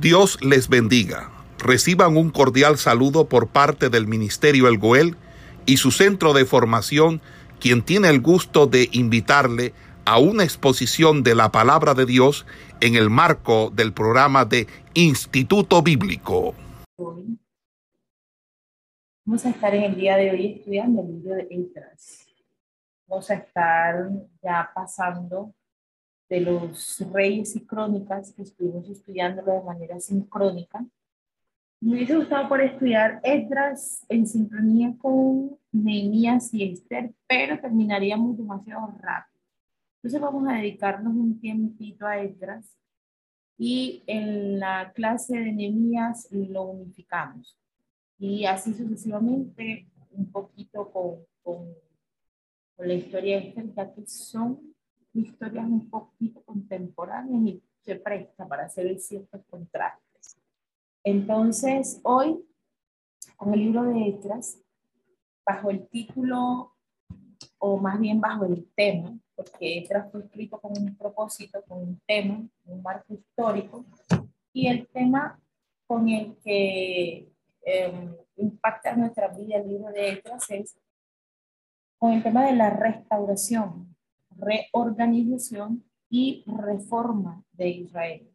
Dios les bendiga. Reciban un cordial saludo por parte del Ministerio El Goel y su centro de formación, quien tiene el gusto de invitarle a una exposición de la palabra de Dios en el marco del programa de Instituto Bíblico. Vamos a estar en el día de hoy estudiando el libro de Esdras. Vamos a estar ya pasando de los reyes y crónicas que estuvimos estudiando de manera sincrónica. Me hubiese gustado por estudiar Esdras en sincronía con Nehemías y Esther, pero terminaríamos demasiado rápido. Entonces vamos a dedicarnos un tiempito a Esdras y en la clase de Nehemías lo unificamos. Y así sucesivamente, un poquito con, con, con la historia de Esther, ya que son historias un poquito contemporáneas y se presta para hacer ciertos contrastes. Entonces, hoy, con el libro de Etras, bajo el título, o más bien bajo el tema, porque Etras fue escrito con un propósito, con un tema, un marco histórico, y el tema con el que eh, impacta nuestra vida el libro de Etras es con el tema de la restauración, reorganización y reforma de Israel.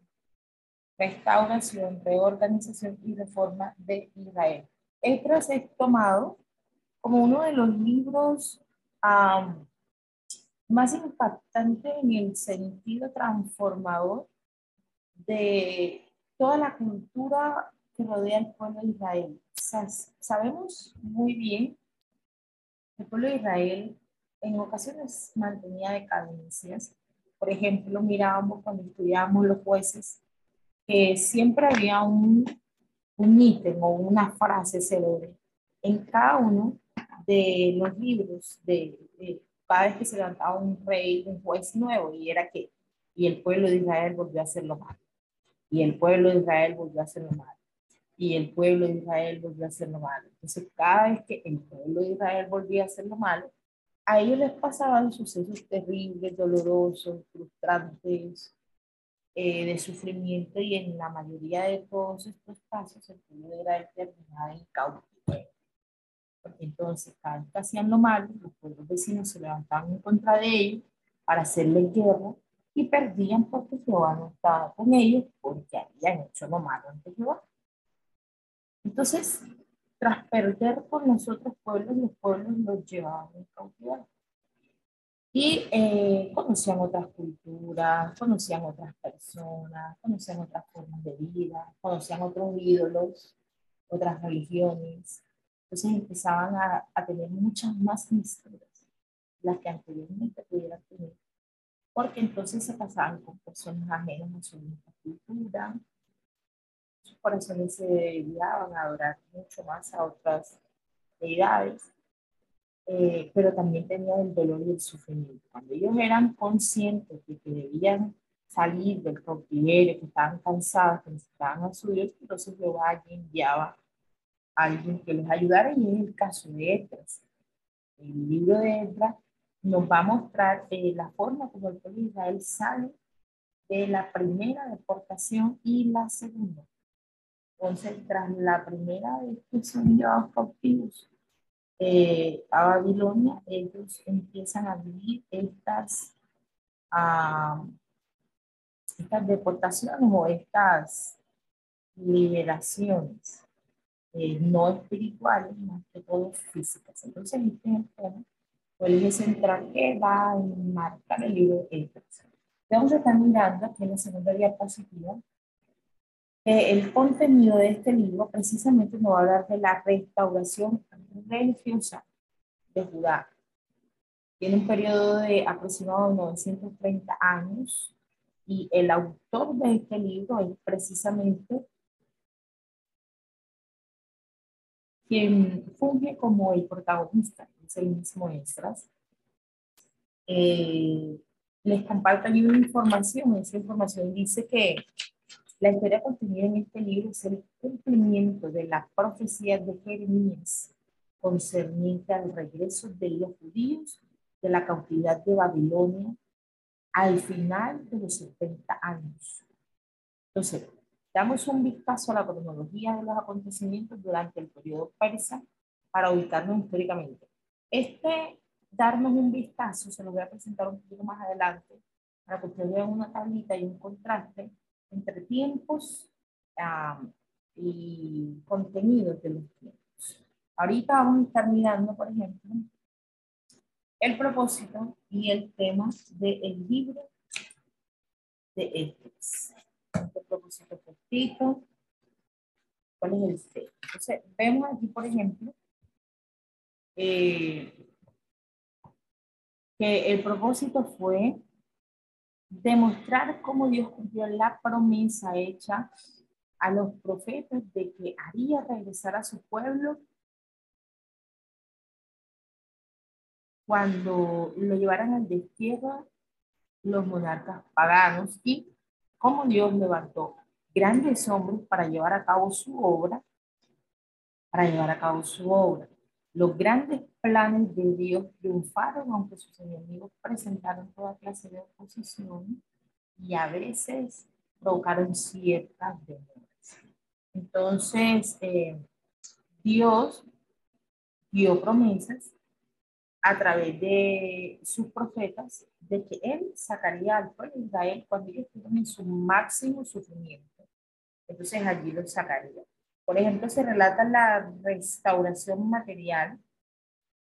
Restauración, reorganización y reforma de Israel. Esdras es tomado como uno de los libros más impactantes en el sentido transformador de toda la cultura que rodea al pueblo de Israel. sabemos muy bien que el pueblo de Israel en ocasiones mantenía decadencias. Por ejemplo, mirábamos cuando estudiábamos los jueces que siempre había un, un ítem o una frase célebre en cada uno de los libros de, de, cada vez que se levantaba un rey, un juez nuevo, y era que, y el pueblo de Israel volvió a hacer lo malo, y el pueblo de Israel volvió a hacer lo malo, y el pueblo de Israel volvió a hacer lo malo. Entonces, cada vez que el pueblo de Israel volvía a hacer lo malo, a ellos les pasaban sucesos terribles, dolorosos, frustrantes, eh, de sufrimiento y en la mayoría de todos estos casos el pueblo era determinado en cautiverio. Porque entonces cada vez que hacían lo malo, los pueblos vecinos se levantaban en contra de ellos para hacerle guerra y perdían porque Jehová no estaba con ellos porque habían hecho lo malo ante Jehová. Entonces, tras perder por los otros pueblos, los pueblos los llevaban en cautiverio. Y eh, conocían otras culturas, conocían otras personas, conocían otras formas de vida, conocían otros ídolos, otras religiones. Entonces empezaban a, a tener muchas más historias, las que anteriormente pudieran tener, porque entonces se pasaban con personas ajenas a su misma cultura, corazones se dedicaban a adorar mucho más a otras deidades, eh, pero también tenían el dolor y el sufrimiento. Cuando ellos eran conscientes de que debían salir del cautiverio, que estaban cansados, que necesitaban a su Dios, entonces Jehová enviaba a alguien que les ayudara, y en el caso de Esdras. El libro de Esdras nos va a mostrar eh, la forma como el pueblo de Israel sale de la primera deportación y la segunda. Entonces, tras la primera vez que son llevados cautivos eh, a Babilonia, ellos empiezan a vivir estas, uh, estas deportaciones o estas liberaciones eh, no espirituales, más que todo físicas. Entonces, este es el tema o el eje central que va a marcar el libro de. Vamos a estar mirando aquí en la segunda diapositiva el contenido de este libro precisamente nos va a hablar de la restauración religiosa de Judá. Tiene un periodo de aproximadamente 930 años y el autor de este libro es precisamente quien funge como el protagonista, es el mismo Estras. Eh, les comparto aquí una información, esa información dice que la historia contenida en este libro es el cumplimiento de la profecía de Jeremías concerniente al regreso de los judíos de la cautividad de Babilonia al final de los 70 años. Entonces, Damos un vistazo a la cronología de los acontecimientos durante el periodo persa para ubicarnos históricamente. Este darnos un vistazo, se lo voy a presentar un poquito más adelante, para que ustedes vean una tablita y un contraste entre tiempos y contenidos de los tiempos. Ahorita vamos a estar mirando, por ejemplo, el propósito y el tema del libro de Éticas. Este propósito cortito. ¿Cuál es el C? Entonces, vemos aquí, por ejemplo, eh, que el propósito fue demostrar cómo Dios cumplió la promesa hecha a los profetas de que haría regresar a su pueblo cuando lo llevaran al destierro los monarcas paganos y cómo Dios levantó grandes hombres para llevar a cabo su obra, para llevar a cabo su obra. Los grandes planes de Dios triunfaron, aunque sus enemigos presentaron toda clase de oposición y a veces provocaron ciertas demoras. Entonces, eh, Dios dio promesas a través de sus profetas de que Él sacaría al pueblo de Israel cuando ellos estuvieran en su máximo sufrimiento. Entonces allí los sacaría. Por ejemplo, se relata la restauración material,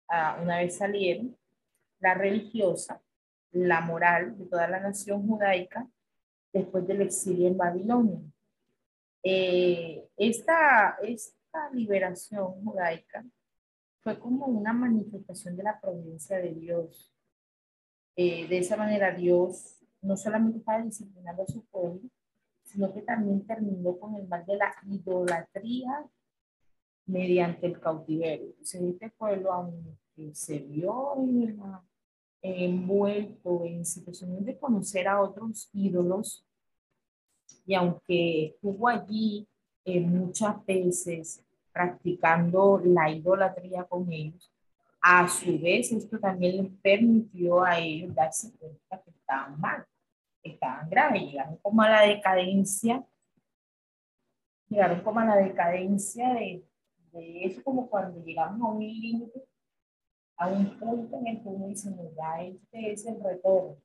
uh, una vez salieron, la religiosa, la moral de toda la nación judaica después del exilio en Babilonia. Eh, esta, esta liberación judaica fue como una manifestación de la providencia de Dios. Eh, de esa manera Dios no solamente estaba disciplinando a su pueblo, sino que también terminó con el mal de la idolatría mediante el cautiverio. Entonces, este pueblo, aunque se vio envuelto en situaciones de conocer a otros ídolos, y aunque estuvo allí eh, muchas veces practicando la idolatría con ellos, a su vez esto también les permitió a ellos darse cuenta que estaban mal estaban graves, llegaron como a la decadencia, llegaron como a la decadencia de, de eso, como cuando llegamos a un límite, a un punto en el que uno dice, ya este es el retorno.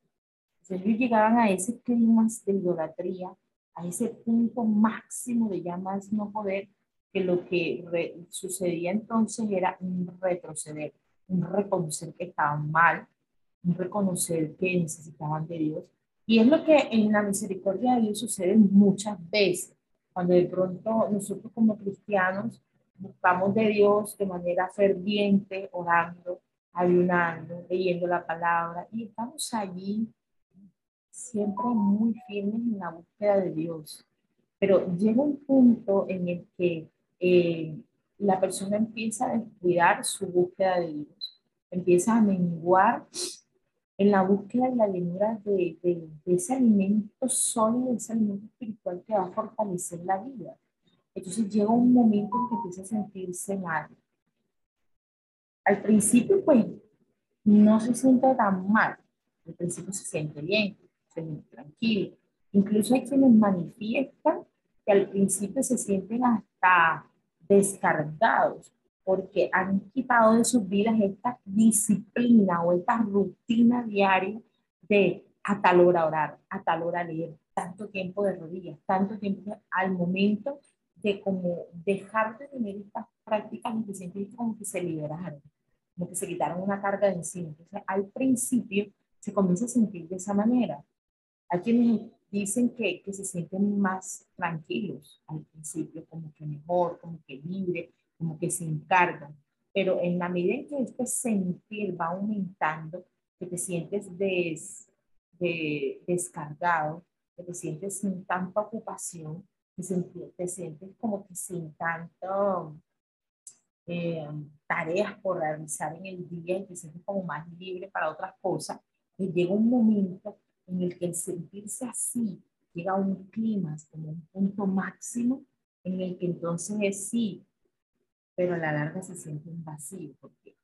Entonces ellos llegaban a ese clima de idolatría, a ese punto máximo de ya más no poder, que lo que sucedía entonces era un retroceder, un reconocer que estaban mal, un reconocer que necesitaban de Dios y es lo que en la misericordia de Dios sucede muchas veces, cuando de pronto nosotros como cristianos buscamos de Dios de manera ferviente, orando, ayunando, leyendo la palabra, y estamos allí siempre muy firmes en la búsqueda de Dios. Pero llega un punto en el que eh, la persona empieza a descuidar su búsqueda de Dios, empieza a menguar en la búsqueda y la llenura de, de, ese alimento sólido, ese alimento espiritual que va a fortalecer la vida. Entonces llega un momento en que empieza a sentirse mal. Al principio, pues, no se siente tan mal. Al principio se siente bien, se siente tranquilo. Incluso hay quienes manifiestan que al principio se sienten hasta descargados, porque han quitado de sus vidas esta disciplina o esta rutina diaria de a tal hora orar, a tal hora leer, tanto tiempo de rodillas, tanto tiempo al momento de como dejar de tener estas prácticas y se como que se liberaron, como que se quitaron una carga de encima. Entonces, al principio se comienza a sentir de esa manera. Hay quienes dicen que, que se sienten más tranquilos al principio, como que mejor, como que libre, como que se encargan. Pero en la medida en que este sentir va aumentando, que te sientes des, de, descargado, que te sientes sin tanta ocupación, te, te sientes como que sin tanto eh, tareas por realizar en el día y te sientes como más libre para otras cosas, y llega un momento en el que el sentirse así llega a un clima, como un punto máximo, en el que entonces es sí, pero a la larga se siente un vacío porque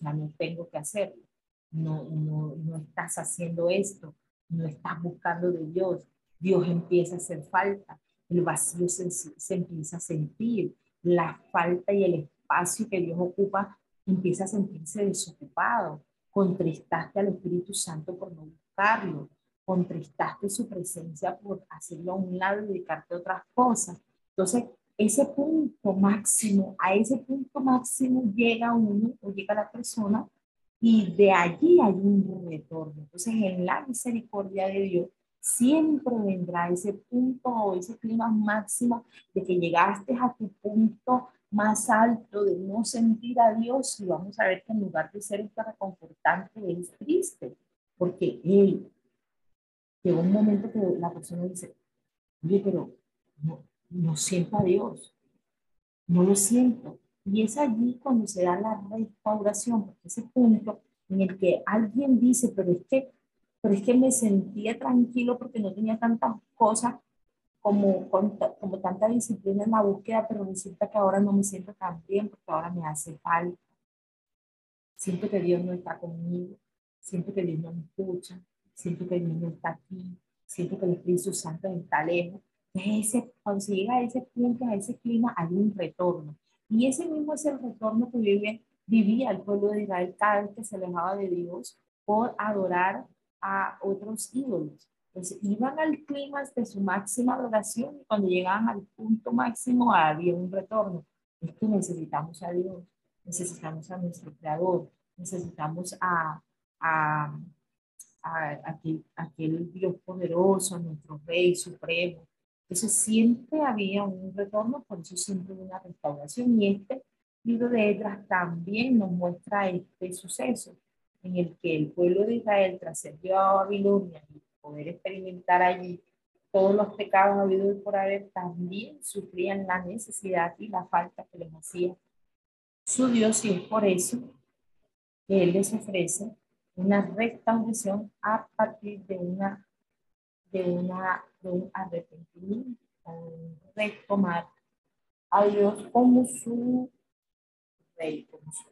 ya no tengo que hacerlo, no, no, no estás haciendo esto, no estás buscando de Dios, Dios empieza a hacer falta, el vacío se, se empieza a sentir, la falta y el espacio que Dios ocupa empieza a sentirse desocupado. Contristaste al Espíritu Santo por no buscarlo, contristaste su presencia por hacerlo a un lado y dedicarte a otras cosas. Entonces, ese punto máximo, a ese punto máximo llega uno o llega la persona y de allí hay un retorno. Entonces, en la misericordia de Dios, siempre vendrá ese punto o ese clima máximo de que llegaste a tu punto más alto de no sentir a Dios y vamos a ver que en lugar de ser este reconfortante es triste, porque él llegó un momento que la persona dice, oye, pero no, no siento a Dios, no lo siento. Y es allí cuando se da la restauración, porque ese punto en el que alguien dice, pero es que, pero es que me sentía tranquilo porque no tenía tantas cosas como, como tanta disciplina en la búsqueda, pero resulta que ahora no me siento tan bien porque ahora me hace falta. Siento que Dios no está conmigo, siento que Dios no me escucha, siento que Dios no está aquí, siento que el Espíritu Santo está lejos. Ese, cuando se llega a ese punto, a ese clima, hay un retorno. Y ese mismo es el retorno que vivía el pueblo de Israel cada vez que se alejaba de Dios por adorar a otros ídolos. Entonces iban al clima de su máxima adoración y cuando llegaban al punto máximo había un retorno. Es que necesitamos a Dios, necesitamos a nuestro Creador, necesitamos a, a, a, aquel Dios poderoso, nuestro Rey Supremo, entonces siempre había un retorno, por eso siempre una restauración. Y este libro de Edras también nos muestra este suceso en el que el pueblo de Israel, tras ser llevado a Babilonia y poder experimentar allí todos los pecados habidos por haber, también sufrían la necesidad y la falta que les hacía su Dios. Y es por eso que Él les ofrece una restauración a partir de una de, una, de un arrepentimiento, retomar a Dios como su rey, como su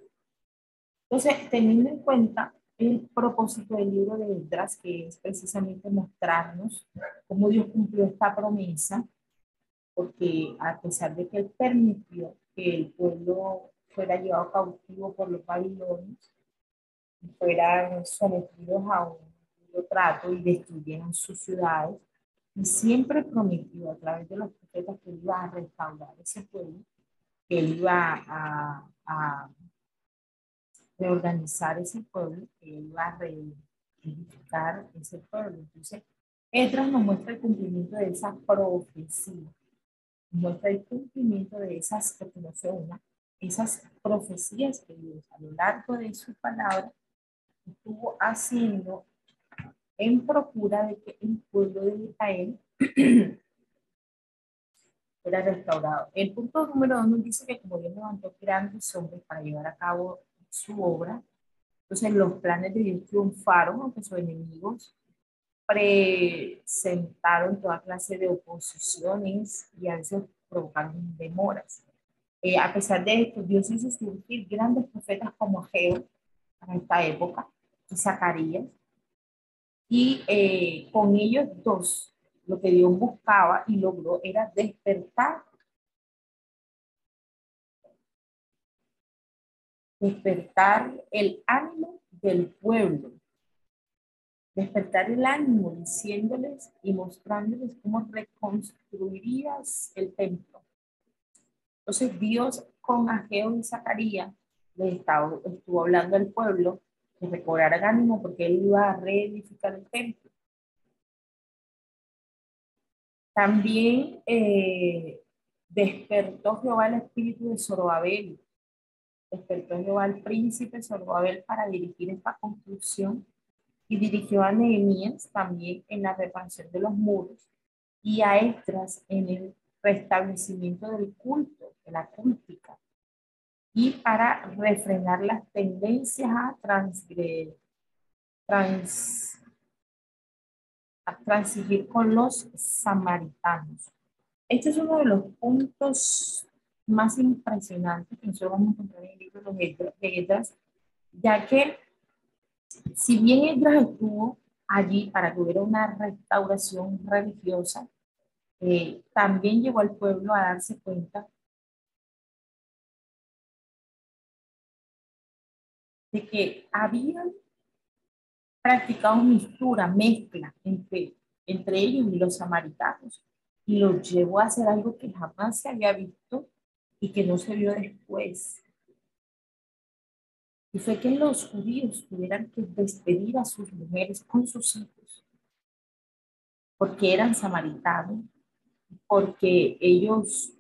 Entonces, teniendo en cuenta el propósito del libro de Esdras, que es precisamente mostrarnos cómo Dios cumplió esta promesa, porque a pesar de que Él permitió que el pueblo fuera llevado cautivo por los babilonios, fueran sometidos a un trato y destruyeron sus ciudades. Y siempre prometió a través de los profetas que iba a restaurar ese pueblo, que él iba a, a reorganizar ese pueblo, que iba a reedificar ese pueblo. Entonces, Etras nos muestra el cumplimiento de esa profecía, muestra el cumplimiento de esas, porque no una, esas profecías que Dios a lo largo de su palabra estuvo haciendo en procura de que el pueblo de Israel fuera restaurado. El punto número dos nos dice que como Dios levantó grandes hombres para llevar a cabo su obra, entonces los planes de Dios triunfaron, aunque sus enemigos presentaron toda clase de oposiciones y a veces provocaron demoras. Eh, a pesar de esto, Dios hizo surgir grandes profetas como Ageo en esta época y Zacarías, y eh, con ellos dos, lo que Dios buscaba y logró era despertar. Despertar el ánimo del pueblo. Despertar el ánimo diciéndoles y mostrándoles cómo reconstruirías el templo. Entonces Dios con Ageo y Zacarías le estaba, estuvo hablando al pueblo que recobrara ánimo porque él iba a reedificar el templo. También eh, despertó Jehová el espíritu de Zorobabel, despertó Jehová el príncipe Zorobabel para dirigir esta construcción y dirigió a Nehemías también en la reparación de los muros y a Estras en el restablecimiento del culto, de la cultica y para refrenar las tendencias a transgredir, trans, a transigir con los samaritanos. Este es uno de los puntos más impresionantes que nosotros vamos a encontrar en el libro de Edras, ya que si bien Edras estuvo allí para que hubiera una restauración religiosa, eh, también llevó al pueblo a darse cuenta de que habían practicado mistura, mezcla entre, entre ellos y los samaritanos y los llevó a hacer algo que jamás se había visto y que no se vio después. Y fue que los judíos tuvieran que despedir a sus mujeres con sus hijos, porque eran samaritanos, porque ellos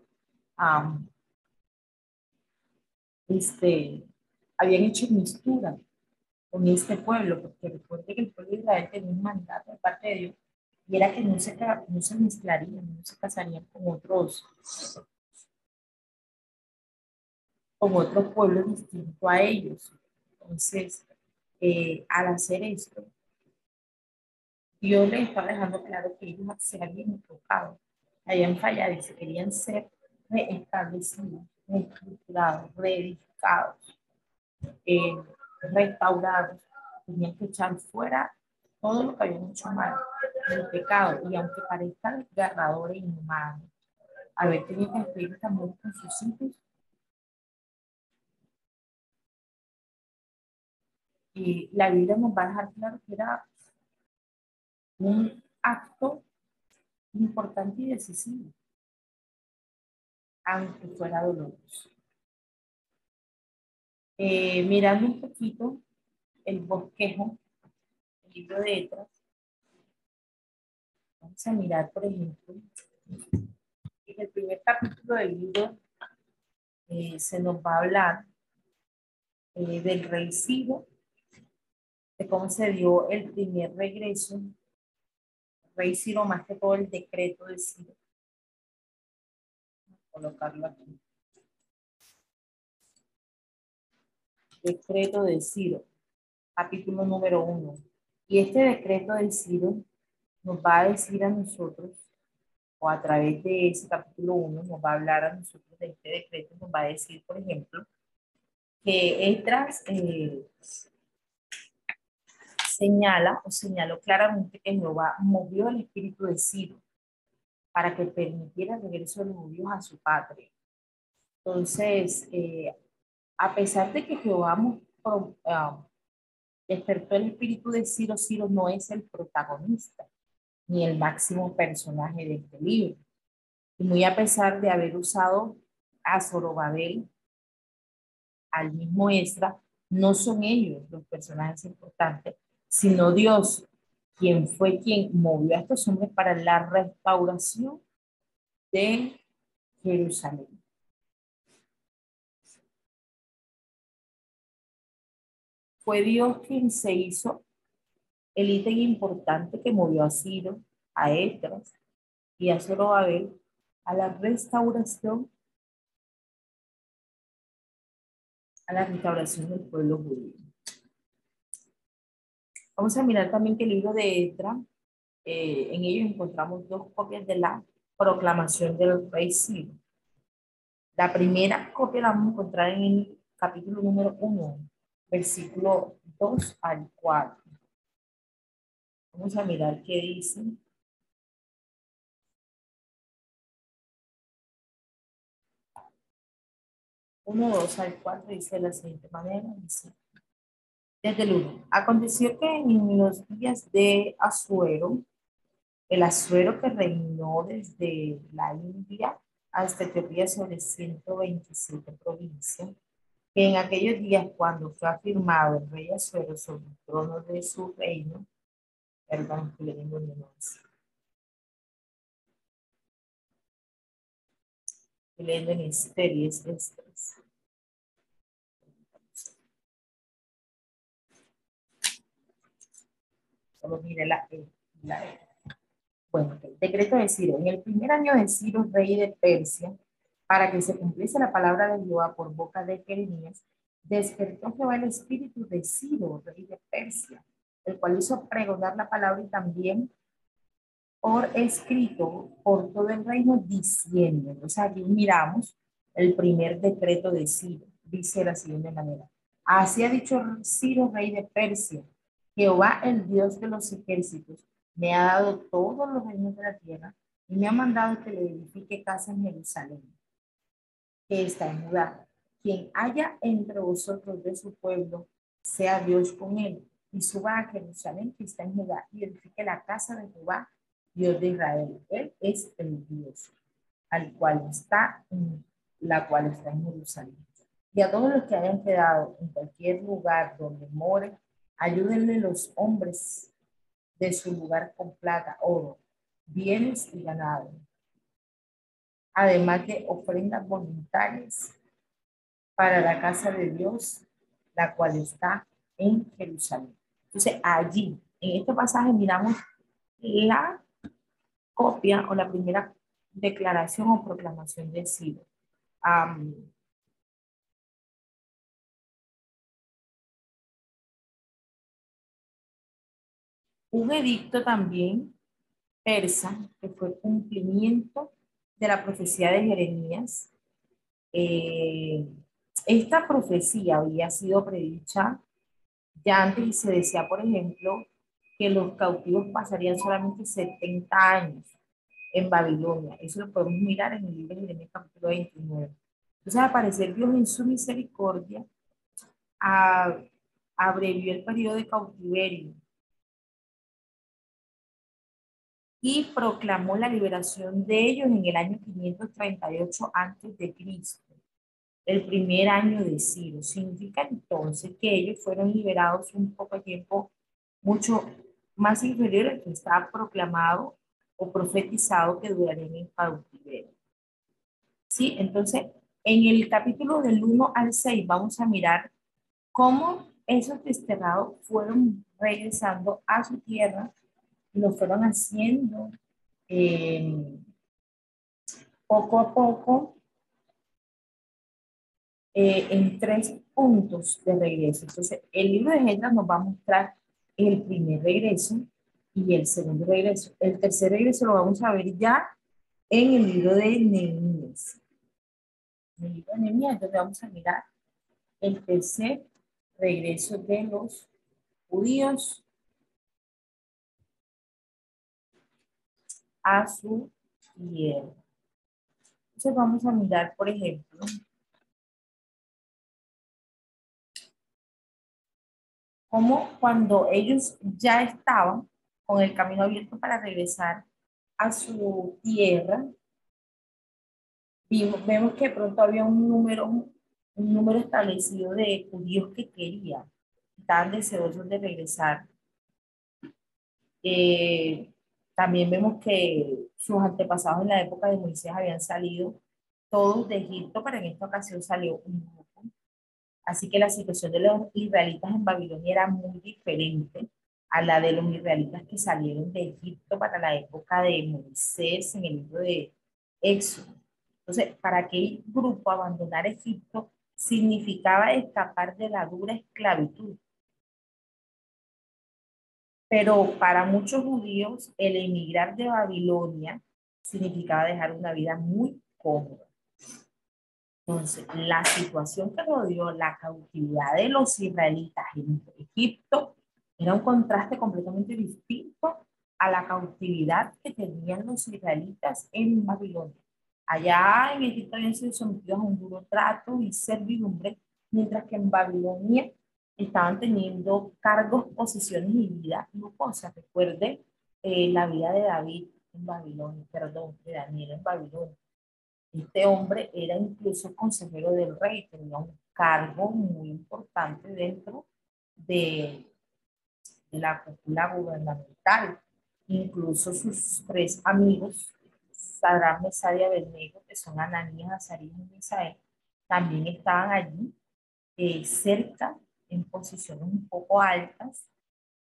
este, habían hecho mistura con este pueblo, porque recuerde que el pueblo de Israel tenía un mandato de parte de Dios, y era que no se, no se mezclarían, no se casarían con otros, con otros pueblos distintos a ellos. Entonces, eh, al hacer esto, Dios les estaba dejando claro que ellos se habían equivocado, habían fallado y se querían ser reestablecidos, reestructurados, reedificados, eh, restaurados. Tenían que echar fuera todo lo que habían hecho mal, el pecado, y aunque parezca desgarrador e inhumano, haber tenido que despedir también con sus hijos, y la Biblia nos va a dejar claro que era un acto importante y decisivo, aunque fuera doloroso. Eh, mirando un poquito el bosquejo, el libro de Etras, vamos a mirar, por ejemplo, en el primer capítulo del libro eh, se nos va a hablar eh, del rey Ciro, de cómo se dio el primer regreso, rey Ciro, más que todo el decreto de Ciro. Colocarlo aquí. Decreto de Ciro, capítulo número uno. Y este decreto de Ciro nos va a decir a nosotros, o a través de ese capítulo uno, nos va a hablar a nosotros de este decreto, nos va a decir, por ejemplo, que Esdras eh, señala o señaló claramente que Jehová movió el espíritu de Ciro para que permitiera el regreso de los judíos a su patria. Entonces, eh, a pesar de que Jehová ah, despertó el espíritu de Ciro, Ciro no es el protagonista ni el máximo personaje de este libro. Y muy a pesar de haber usado a Zorobabel, al mismo Esdra, no son ellos los personajes importantes, sino Dios, quien fue quien movió a estos hombres para la restauración de Jerusalén. Fue Dios quien se hizo el ítem importante que movió a Ciro, a Esdras y a Zorobabel a la restauración a la restauración del pueblo judío. Vamos a mirar también que el libro de Esdras, eh, en ellos encontramos dos copias de la proclamación del rey Ciro. La primera copia la vamos a encontrar en el capítulo número 1, versículo 2 al 4. Vamos a mirar qué dice. Uno, dos al 4 dice de la siguiente manera, dice, desde el 1. Aconteció que en los días de Azuero, el Azuero que reinó desde la India hasta Etiopía sobre 127 provincias, que en aquellos días cuando fue afirmado el rey Azuero sobre el trono de su reino, perdón, que le tengo. Leyendo en series estas. Solo mire la, la Bueno, el decreto de Ciro. En el primer año de Ciro, rey de Persia, para que se cumpliese la palabra de Jehová por boca de Jeremías, despertó Jehová el espíritu de Ciro, rey de Persia, el cual hizo pregonar la palabra y también por escrito por todo el reino diciendo, o sea, aquí miramos el primer decreto de Ciro, dice la siguiente manera, así ha dicho Ciro, rey de Persia, Jehová el Dios de los ejércitos, me ha dado todos los reinos de la tierra y me ha mandado que le edifique casa en Jerusalén, que está en Judá. Quien haya entre vosotros de su pueblo, sea Dios con él, y suba a Jerusalén, que está en Judá, y edifique la casa de Jehová, Dios de Israel. Él es el Dios, al cual está en la cual está en Jerusalén. Y a todos los que hayan quedado en cualquier lugar donde more, ayúdenle los hombres de su lugar con plata, oro, bienes y ganado. Además de ofrendas voluntarias para la casa de Dios, la cual está en Jerusalén. Entonces, allí, en este pasaje, miramos la copia o la primera declaración o proclamación de Ciro. un edicto también persa, que fue cumplimiento de la profecía de Jeremías. Eh, esta profecía había sido predicha ya antes y se decía, por ejemplo, que los cautivos pasarían solamente 70 años en Babilonia. Eso lo podemos mirar en el libro de Jeremías capítulo 29. Entonces, al parecer, Dios en su misericordia abrevió el periodo de cautiverio y proclamó la liberación de ellos en el año 538 antes de Cristo, el primer año de Ciro. Significa entonces que ellos fueron liberados un poco tiempo mucho más inferior al que estaba proclamado o profetizado que durarían en cautiverio. Sí, entonces en el capítulo del 1 al 6 vamos a mirar cómo esos desterrados fueron regresando a su tierra lo fueron haciendo eh, poco a poco eh, en tres puntos de regreso. Entonces, el libro de Gendras nos va a mostrar el primer regreso y el segundo regreso. El tercer regreso lo vamos a ver ya en el libro de Nehemías. En el libro de Nehemías, donde vamos a mirar el tercer regreso de los judíos a su tierra. Entonces vamos a mirar, por ejemplo, como cuando ellos ya estaban con el camino abierto para regresar a su tierra, vemos que pronto había un número, un número establecido de judíos que querían, estaban deseosos de regresar. Eh, también vemos que sus antepasados en la época de Moisés habían salido todos de Egipto, pero en esta ocasión salió un grupo. Así que la situación de los israelitas en Babilonia era muy diferente a la de los israelitas que salieron de Egipto para la época de Moisés en el libro de Éxodo. Entonces, para aquel grupo abandonar Egipto significaba escapar de la dura esclavitud pero para muchos judíos, el emigrar de Babilonia significaba dejar una vida muy cómoda. Entonces, la situación que rodeó la cautividad de los israelitas en Egipto era un contraste completamente distinto a la cautividad que tenían los israelitas en Babilonia. Allá en Egipto habían sido sometidos a un duro trato y servidumbre, mientras que en Babilonia estaban teniendo cargos, posiciones y vida lujosa. Recuerde eh, la vida de David en Babilonia, perdón, de Daniel en Babilonia. Este hombre era incluso consejero del rey, tenía un cargo muy importante dentro de, de la cúpula gubernamental. Incluso sus tres amigos, Sadrán, Mesad y Abednego, que son Ananías, Azarías y Misael, también estaban allí eh, cerca en posiciones un poco altas,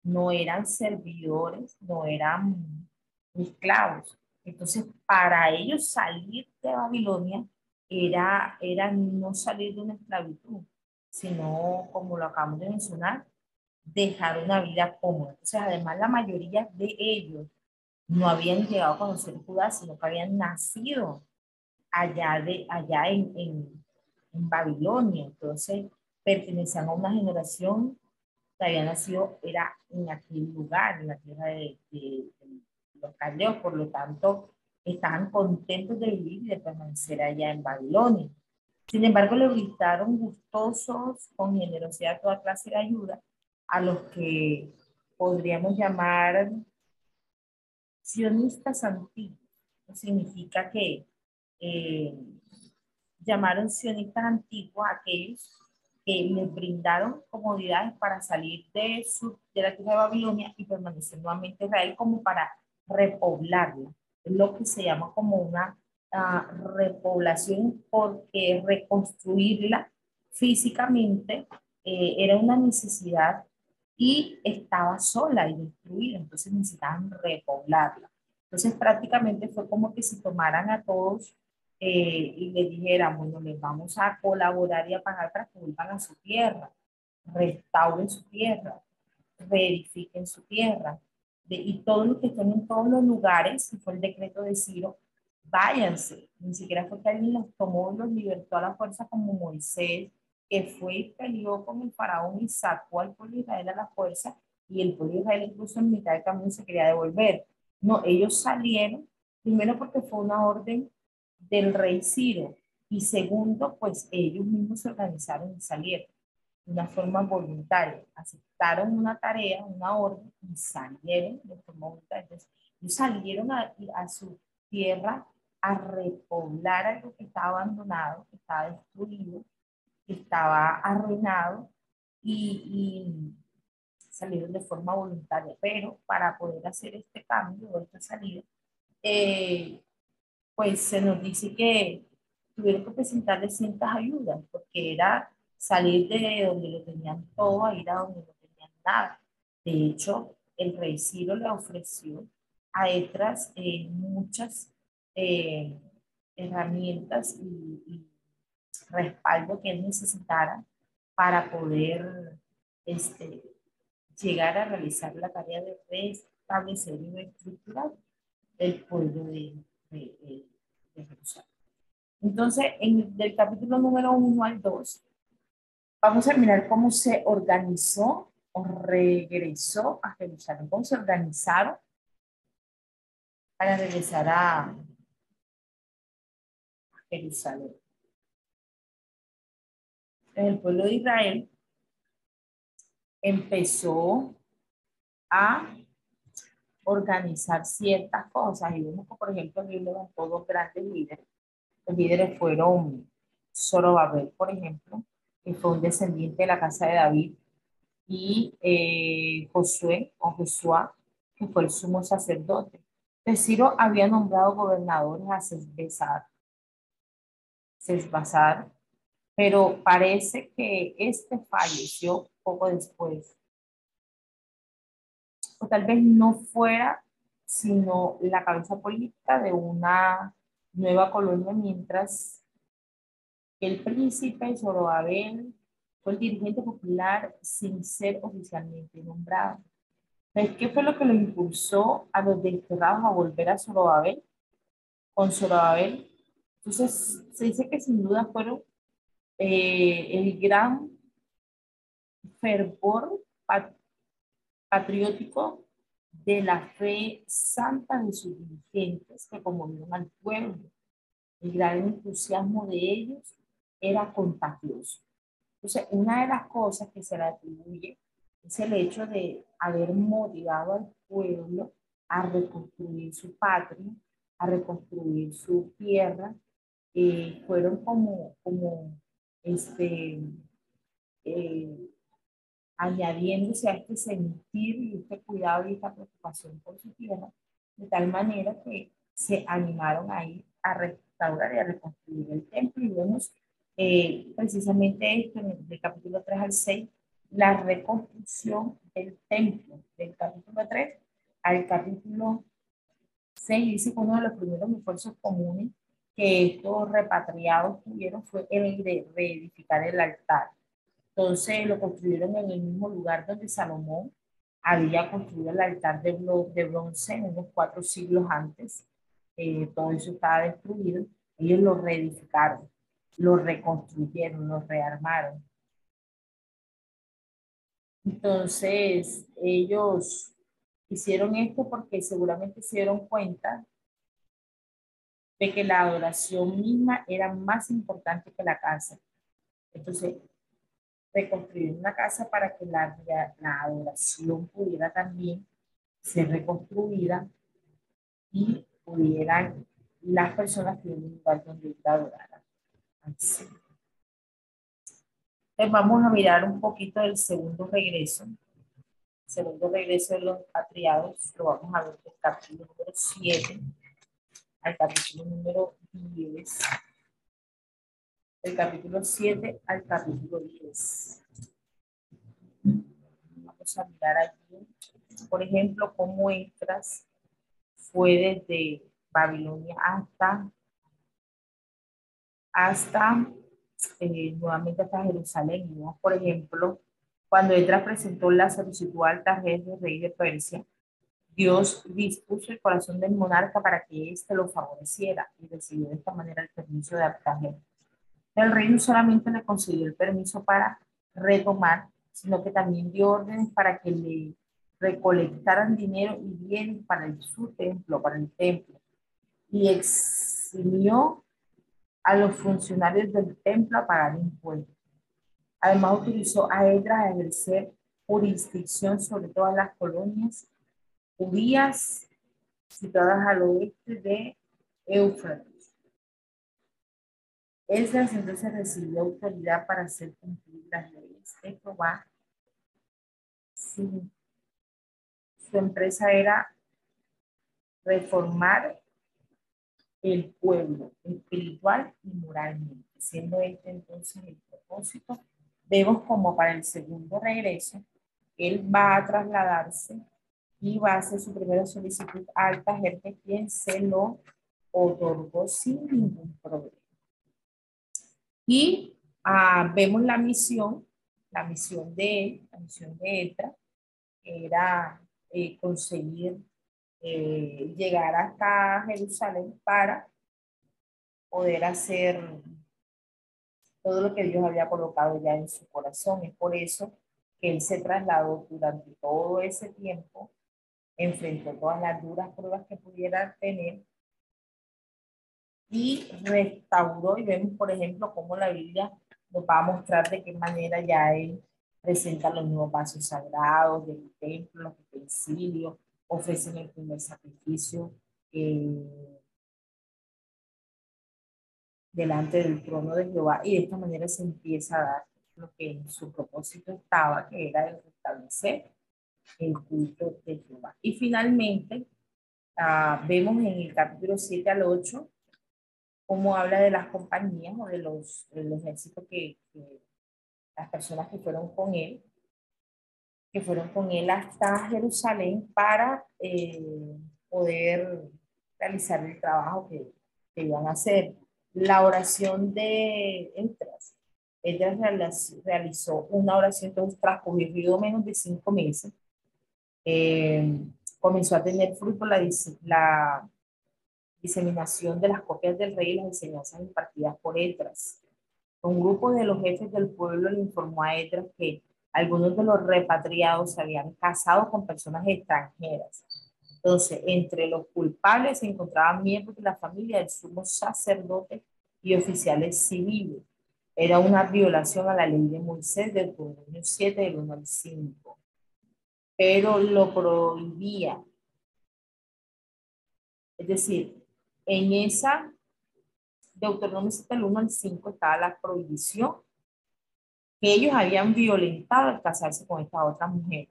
no eran servidores, no eran esclavos. Entonces, para ellos salir de Babilonia era, era no salir de una esclavitud, sino, como lo acabamos de mencionar, dejar una vida cómoda. Entonces, además, la mayoría de ellos no habían llegado a conocer Judá, sino que habían nacido allá, de, allá en, en, en Babilonia. Entonces, pertenecían a una generación que había nacido, era en aquel lugar, en la tierra de, los caldeos, por lo tanto, estaban contentos de vivir y de permanecer allá en Babilonia. Sin embargo, le brindaron gustosos con generosidad toda clase de ayuda a los que podríamos llamar sionistas antiguos. Significa que eh, llamaron sionistas antiguos a aquellos que les brindaron comodidades para salir de, la tierra de Babilonia y permanecer nuevamente en Israel como para repoblarla. Es lo que se llama como una uh, repoblación porque reconstruirla físicamente eh, era una necesidad y estaba sola y destruida, entonces necesitaban repoblarla. Entonces prácticamente fue como que si tomaran a todos eh, y les dijeran, bueno, les vamos a colaborar y a pagar para que vuelvan a su tierra, restauren su tierra, verifiquen su tierra, y todos los que estén en todos los lugares, que fue el decreto de Ciro, váyanse. Ni siquiera fue que alguien los tomó los libertó a la fuerza como Moisés, que fue y peleó con el faraón y sacó al pueblo de Israel a la fuerza y el pueblo de Israel incluso en mitad del camino se quería devolver. No, ellos salieron, primero porque fue una orden del rey Ciro y segundo, pues ellos mismos se organizaron y salieron de una forma voluntaria, aceptaron una tarea, una orden y salieron de forma voluntaria. Entonces, ellos salieron a, a su tierra a repoblar algo que estaba abandonado, que estaba destruido, estaba arruinado y, salieron de forma voluntaria. Pero para poder hacer este cambio esta salida, eh, pues se nos dice que tuvieron que presentarle ciertas ayudas, porque era salir de donde lo tenían todo a ir a donde no tenían nada. De hecho, el rey Ciro le ofreció a Etras eh, muchas eh, herramientas y, respaldo que él necesitara para poder este, llegar a realizar la tarea de restablecer y estructural el pueblo de, de, Jerusalén. Entonces, en, del capítulo número 1 al 2, vamos a mirar cómo se organizó o regresó a Jerusalén, cómo se organizaron para regresar a Jerusalén el pueblo de Israel empezó a organizar ciertas cosas. Y vemos que, por ejemplo, Dios levantó dos grandes líderes. Los líderes fueron Zorobabel, por ejemplo, que fue un descendiente de la casa de David, y eh, Josué o Josuá, que fue el sumo sacerdote. Ciro había nombrado gobernadores a Sesbazar, Sesbazar pero parece que este falleció poco después. O tal vez no fuera sino la cabeza política de una nueva colonia, mientras el príncipe Zorobabel fue el dirigente popular sin ser oficialmente nombrado. ¿Qué fue lo que lo impulsó a los desterrados a volver a Zorobabel? Con Zorobabel. Entonces, se dice que sin duda fueron eh, el gran fervor patriótico de la fe santa de sus dirigentes que conmovieron al pueblo. El gran entusiasmo de ellos era contagioso. Entonces, una de las cosas que se le atribuye es el hecho de haber motivado al pueblo a reconstruir su patria, a reconstruir su tierra. Eh, fueron como, como este, eh, añadiéndose a este sentir y este cuidado y esta preocupación por de tal manera que se animaron a ir a restaurar y a reconstruir el templo. Y vemos eh, precisamente esto en el, capítulo 3 al 6, la reconstrucción del templo, del capítulo 3 al capítulo 6, dice que uno de los primeros esfuerzos comunes que estos repatriados tuvieron fue el de reedificar el altar. Entonces lo construyeron en el mismo lugar donde Salomón había construido el altar de, de bronce unos cuatro siglos antes. Eh, todo eso estaba destruido. Ellos lo reedificaron, lo reconstruyeron, lo rearmaron. Entonces ellos hicieron esto porque seguramente se dieron cuenta de que la adoración misma era más importante que la casa. Entonces, reconstruir una casa para que la, la adoración pudiera también ser reconstruida y pudieran las personas tener un lugar donde ir a adorar Entonces vamos a mirar un poquito del segundo regreso. segundo regreso de los patriados, lo vamos a ver del capítulo número 7 al capítulo número 10. El capítulo 7 al capítulo 10. Vamos a mirar aquí, por ejemplo, cómo entras fue desde Babilonia hasta, hasta eh, nuevamente hasta Jerusalén. Por ejemplo, cuando Edras presentó la solicitud al del rey de Persia, Dios dispuso el corazón del monarca para que éste lo favoreciera y recibió de esta manera el permiso de Artajerjes. El rey no solamente le concedió el permiso para retomar, sino que también dio órdenes para que le recolectaran dinero y bienes para el, su templo, para el templo, y eximió a los funcionarios del templo a pagar impuestos. Además, utilizó a Edra a ejercer jurisdicción sobre todas las colonias judías situadas al oeste de Éufrates. Esdras entonces recibió autoridad para hacer cumplir las leyes de Jehová. Su, su empresa era reformar el pueblo espiritual y moralmente, siendo este entonces el propósito. Vemos como para el segundo regreso, él va a trasladarse y va a hacer su primera solicitud alta gente quien se lo otorgó sin ningún problema. Y ah, vemos la misión, la misión de él, la misión de ETRA, era eh, conseguir eh, llegar hasta Jerusalén para poder hacer todo lo que Dios había colocado ya en su corazón. Es por eso que él se trasladó durante todo ese tiempo enfrentó todas las duras pruebas que pudiera tener y restauró y vemos por ejemplo cómo la Biblia nos va a mostrar de qué manera ya él presenta los nuevos vasos sagrados del templo, los utensilios, ofrecen el primer sacrificio eh, delante del trono de Jehová y de esta manera se empieza a dar lo que en su propósito estaba, que era el restablecer el culto de Jehová. Y finalmente, uh, vemos en el capítulo 7 al 8 cómo habla de las compañías o de los, de los ejércitos que, que, las personas que fueron con él, que fueron con él hasta Jerusalén para eh, poder realizar el trabajo que, que, iban a hacer. La oración de Entras. Entras realizó una oración, entonces transcurrió menos de cinco meses eh, comenzó a tener fruto la, la, diseminación de las copias del rey y las enseñanzas impartidas por Etras. Un grupo de los jefes del pueblo le informó a Etras que algunos de los repatriados se habían casado con personas extranjeras. Entonces, entre los culpables se encontraban miembros de la familia del sumo sacerdote y oficiales civiles. Era una violación a la ley de Moisés del 7 del 1 al 5 pero lo prohibía. Es decir, en esa Deuteronomio 7, 1 al 5 estaba la prohibición que ellos habían violentado al casarse con esta otra mujer,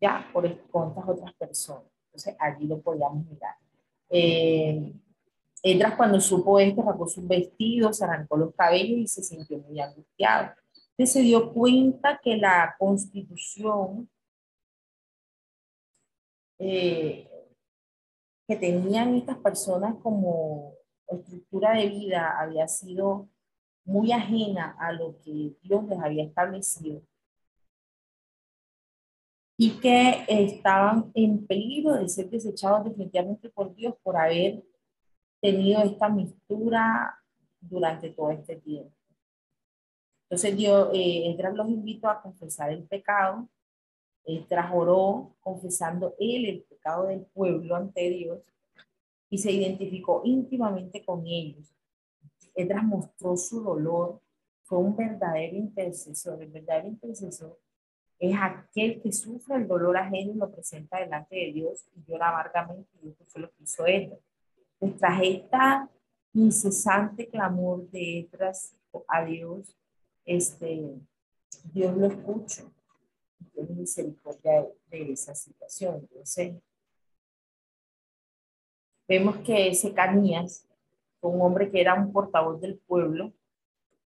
ya, por, con estas otras personas. Entonces, allí lo podíamos mirar. Eh, cuando supo esto, sacó sus vestidos, se arrancó los cabellos y se sintió muy angustiado. Entonces se dio cuenta que la constitución eh, que tenían estas personas como estructura de vida había sido muy ajena a lo que Dios les había establecido y que estaban en peligro de ser desechados definitivamente por Dios por haber tenido esta mistura durante todo este tiempo. Entonces Dios, eh, los invito a confesar el pecado él trajoró confesando él el pecado del pueblo ante Dios y se identificó íntimamente con ellos. Edras mostró su dolor, fue un verdadero intercesor. El verdadero intercesor es aquel que sufre el dolor ajeno y lo presenta delante de Dios y llora amargamente, y eso fue lo que hizo él. Pues tras esta incesante clamor de Edras a Dios, este, Dios lo escucha, de, esa situación. Entonces, vemos que ese Canías, un hombre que era un portavoz del pueblo,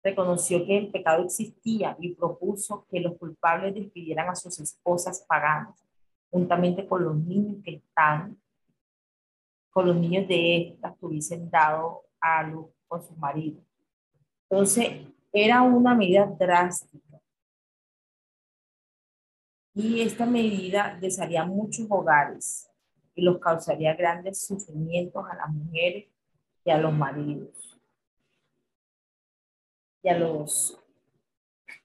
reconoció que el pecado existía y propuso que los culpables despidieran a sus esposas paganas, juntamente con los niños que están, con los niños de estas que hubiesen dado a luz con su marido. Entonces, era una medida drástica. Y esta medida desharía muchos hogares y los causaría grandes sufrimientos a las mujeres y a los maridos. Y a los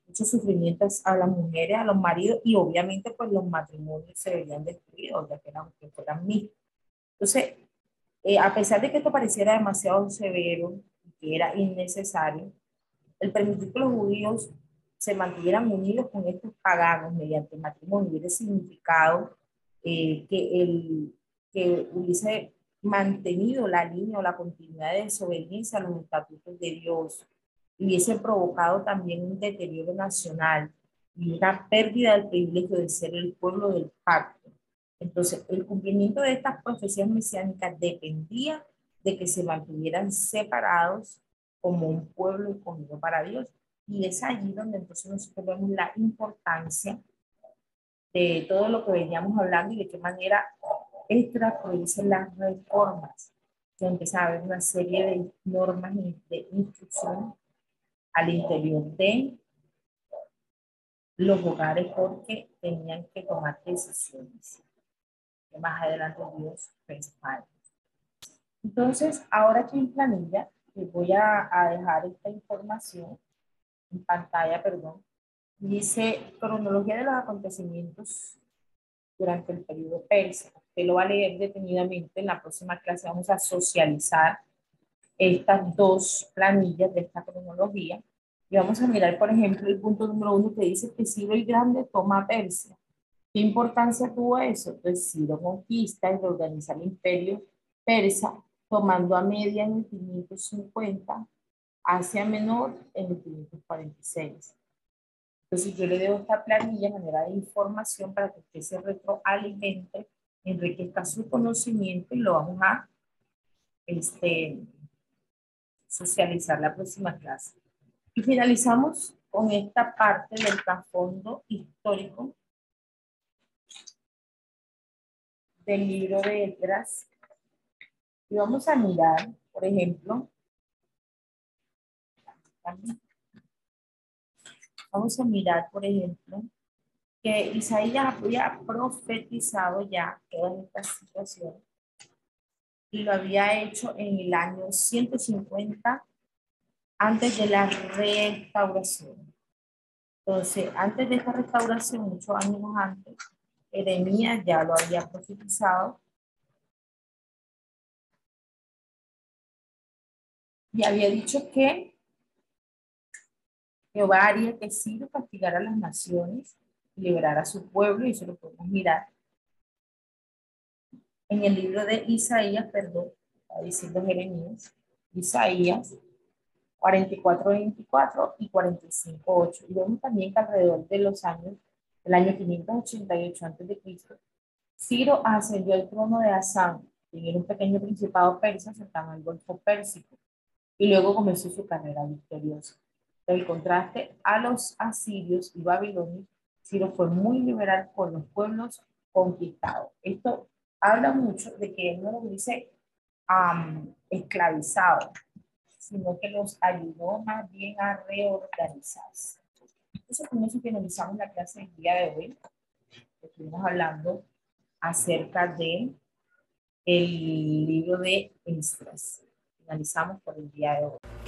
muchos sufrimientos a las mujeres, a los maridos y obviamente pues los matrimonios se verían destruidos ya que eran, que fueran mí. Entonces, eh, a pesar de que esto pareciera demasiado severo y que era innecesario, el permitir que los judíos se mantuvieran unidos con estos paganos mediante matrimonio hubiera significado eh, que, el, que hubiese mantenido la línea o la continuidad de desobediencia a los estatutos de Dios, hubiese provocado también un deterioro nacional y una pérdida del privilegio de ser el pueblo del pacto. Entonces, el cumplimiento de estas profecías mesiánicas dependía de que se mantuvieran separados como un pueblo escogido para Dios. Y es allí donde entonces nosotros vemos la importancia de todo lo que veníamos hablando y de qué manera extra producen las reformas. Que empieza a haber una serie de normas de instrucción al interior de los hogares porque tenían que tomar decisiones que más adelante Dios respalda. Entonces, ahora aquí en planilla, voy a, dejar esta información en pantalla, perdón. Dice cronología de los acontecimientos durante el periodo persa. Usted lo va a leer detenidamente. En la próxima clase vamos a socializar estas dos planillas de esta cronología. Y vamos a mirar, por ejemplo, el punto número uno que dice que Ciro el Grande toma Persia. ¿Qué importancia tuvo eso? Pues Ciro conquista y reorganiza el imperio persa tomando a media en el 550, hacia menor en el 546. Entonces yo le doy esta planilla manera de información para que usted se retroalimente, enriquezca su conocimiento y lo vamos a este, socializar la próxima clase. Y finalizamos con esta parte del trasfondo histórico del libro de letras y vamos a mirar, por ejemplo, vamos a mirar, por ejemplo, que Isaías había profetizado ya toda esta situación y lo había hecho en el año 150 antes de la restauración. Entonces, antes de esta restauración, muchos años antes, Jeremías ya lo había profetizado y había dicho que Jehová haría que Ciro castigara a las naciones y liberara a su pueblo, y eso lo podemos mirar en el libro de Isaías, perdón, está diciendo Jeremías, Isaías 44, 24 y 45, 8. Y vemos también que alrededor de los años, del año 588 a.C., Ciro ascendió al trono de Asán, que era un pequeño principado persa cercano al Golfo Pérsico y luego comenzó su carrera victoriosa. El contraste a los asirios y babilonios, Ciro fue muy liberal con los pueblos conquistados. Esto habla mucho de que él no los dice esclavizados, sino que los ayudó más bien a reorganizarse. Entonces, con eso finalizamos la clase del día de hoy. Estuvimos hablando acerca de el libro de Estras finalizamos por el día de hoy.